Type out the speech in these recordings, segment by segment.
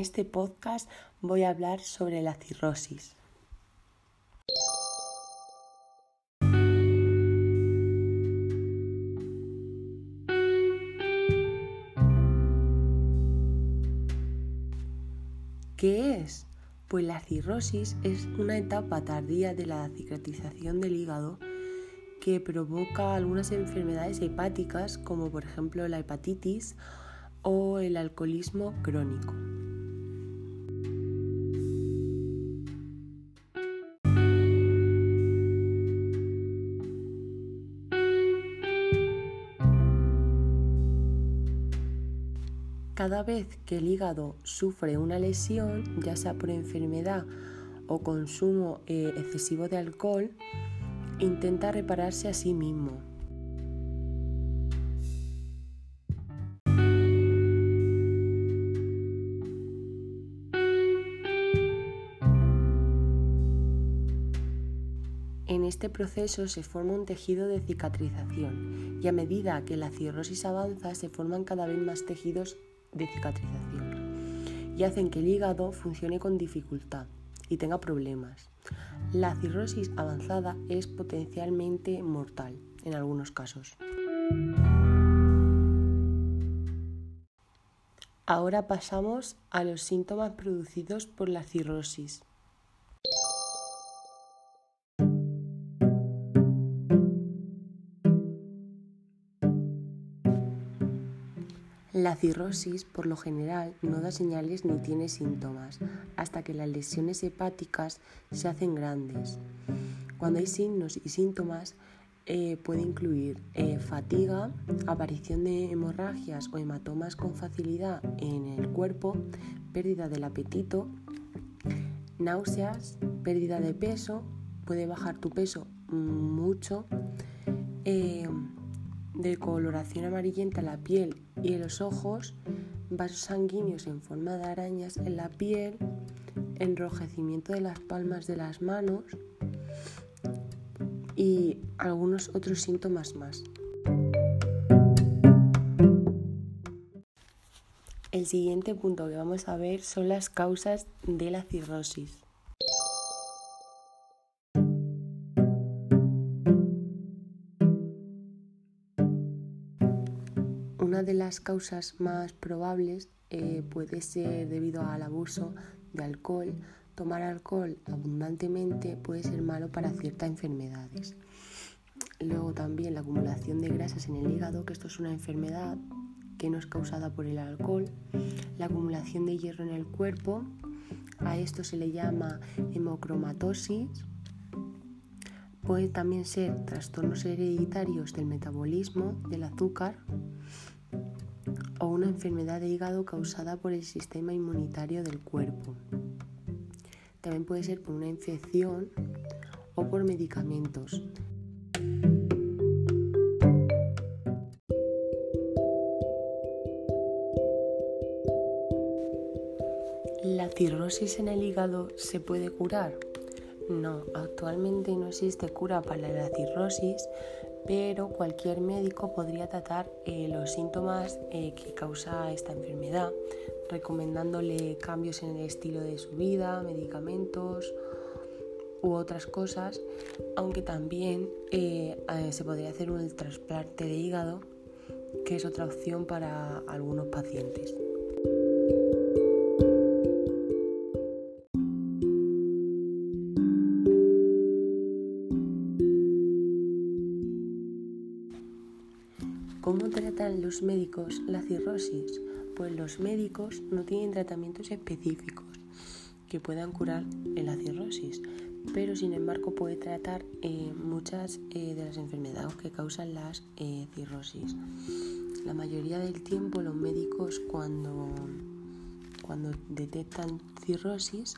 este podcast voy a hablar sobre la cirrosis. ¿Qué es? Pues la cirrosis es una etapa tardía de la cicatrización del hígado que provoca algunas enfermedades hepáticas como por ejemplo la hepatitis o el alcoholismo crónico. Cada vez que el hígado sufre una lesión, ya sea por enfermedad o consumo eh, excesivo de alcohol, intenta repararse a sí mismo. En este proceso se forma un tejido de cicatrización y a medida que la cirrosis avanza se forman cada vez más tejidos de cicatrización y hacen que el hígado funcione con dificultad y tenga problemas. La cirrosis avanzada es potencialmente mortal en algunos casos. Ahora pasamos a los síntomas producidos por la cirrosis. La cirrosis, por lo general, no da señales ni tiene síntomas hasta que las lesiones hepáticas se hacen grandes. Cuando hay signos y síntomas, eh, puede incluir eh, fatiga, aparición de hemorragias o hematomas con facilidad en el cuerpo, pérdida del apetito, náuseas, pérdida de peso, puede bajar tu peso mucho. Eh, de coloración amarillenta en la piel y en los ojos, vasos sanguíneos en forma de arañas en la piel, enrojecimiento de las palmas de las manos y algunos otros síntomas más. El siguiente punto que vamos a ver son las causas de la cirrosis. De las causas más probables eh, puede ser debido al abuso de alcohol. Tomar alcohol abundantemente puede ser malo para ciertas enfermedades. Luego también la acumulación de grasas en el hígado, que esto es una enfermedad que no es causada por el alcohol. La acumulación de hierro en el cuerpo, a esto se le llama hemocromatosis. Puede también ser trastornos hereditarios del metabolismo, del azúcar, una enfermedad de hígado causada por el sistema inmunitario del cuerpo. También puede ser por una infección o por medicamentos. ¿La cirrosis en el hígado se puede curar? No, actualmente no existe cura para la cirrosis, pero cualquier médico podría tratar eh, los síntomas eh, que causa esta enfermedad, recomendándole cambios en el estilo de su vida, medicamentos u otras cosas, aunque también eh, se podría hacer un trasplante de hígado, que es otra opción para algunos pacientes. ¿Cómo tratan los médicos la cirrosis? Pues los médicos no tienen tratamientos específicos que puedan curar la cirrosis, pero sin embargo puede tratar eh, muchas eh, de las enfermedades que causan las eh, cirrosis. La mayoría del tiempo los médicos cuando, cuando detectan cirrosis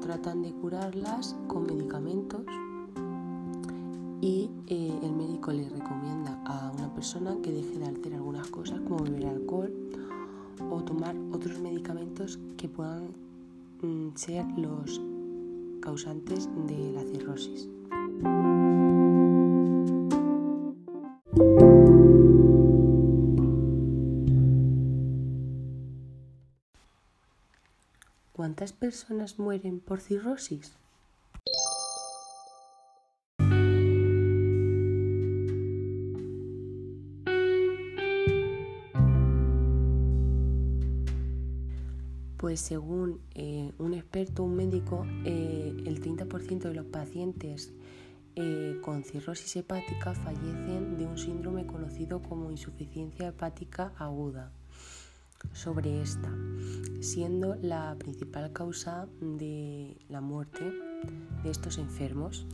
tratan de curarlas con medicamentos y el médico le recomienda a persona que deje de hacer algunas cosas como beber alcohol o tomar otros medicamentos que puedan mm, ser los causantes de la cirrosis. ¿Cuántas personas mueren por cirrosis? Pues según eh, un experto, un médico, eh, el 30% de los pacientes eh, con cirrosis hepática fallecen de un síndrome conocido como insuficiencia hepática aguda. Sobre esta, siendo la principal causa de la muerte de estos enfermos.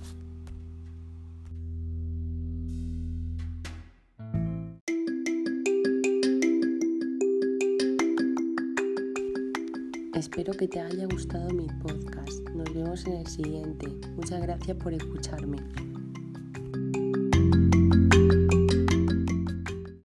Espero que te haya gustado mi podcast. Nos vemos en el siguiente. Muchas gracias por escucharme.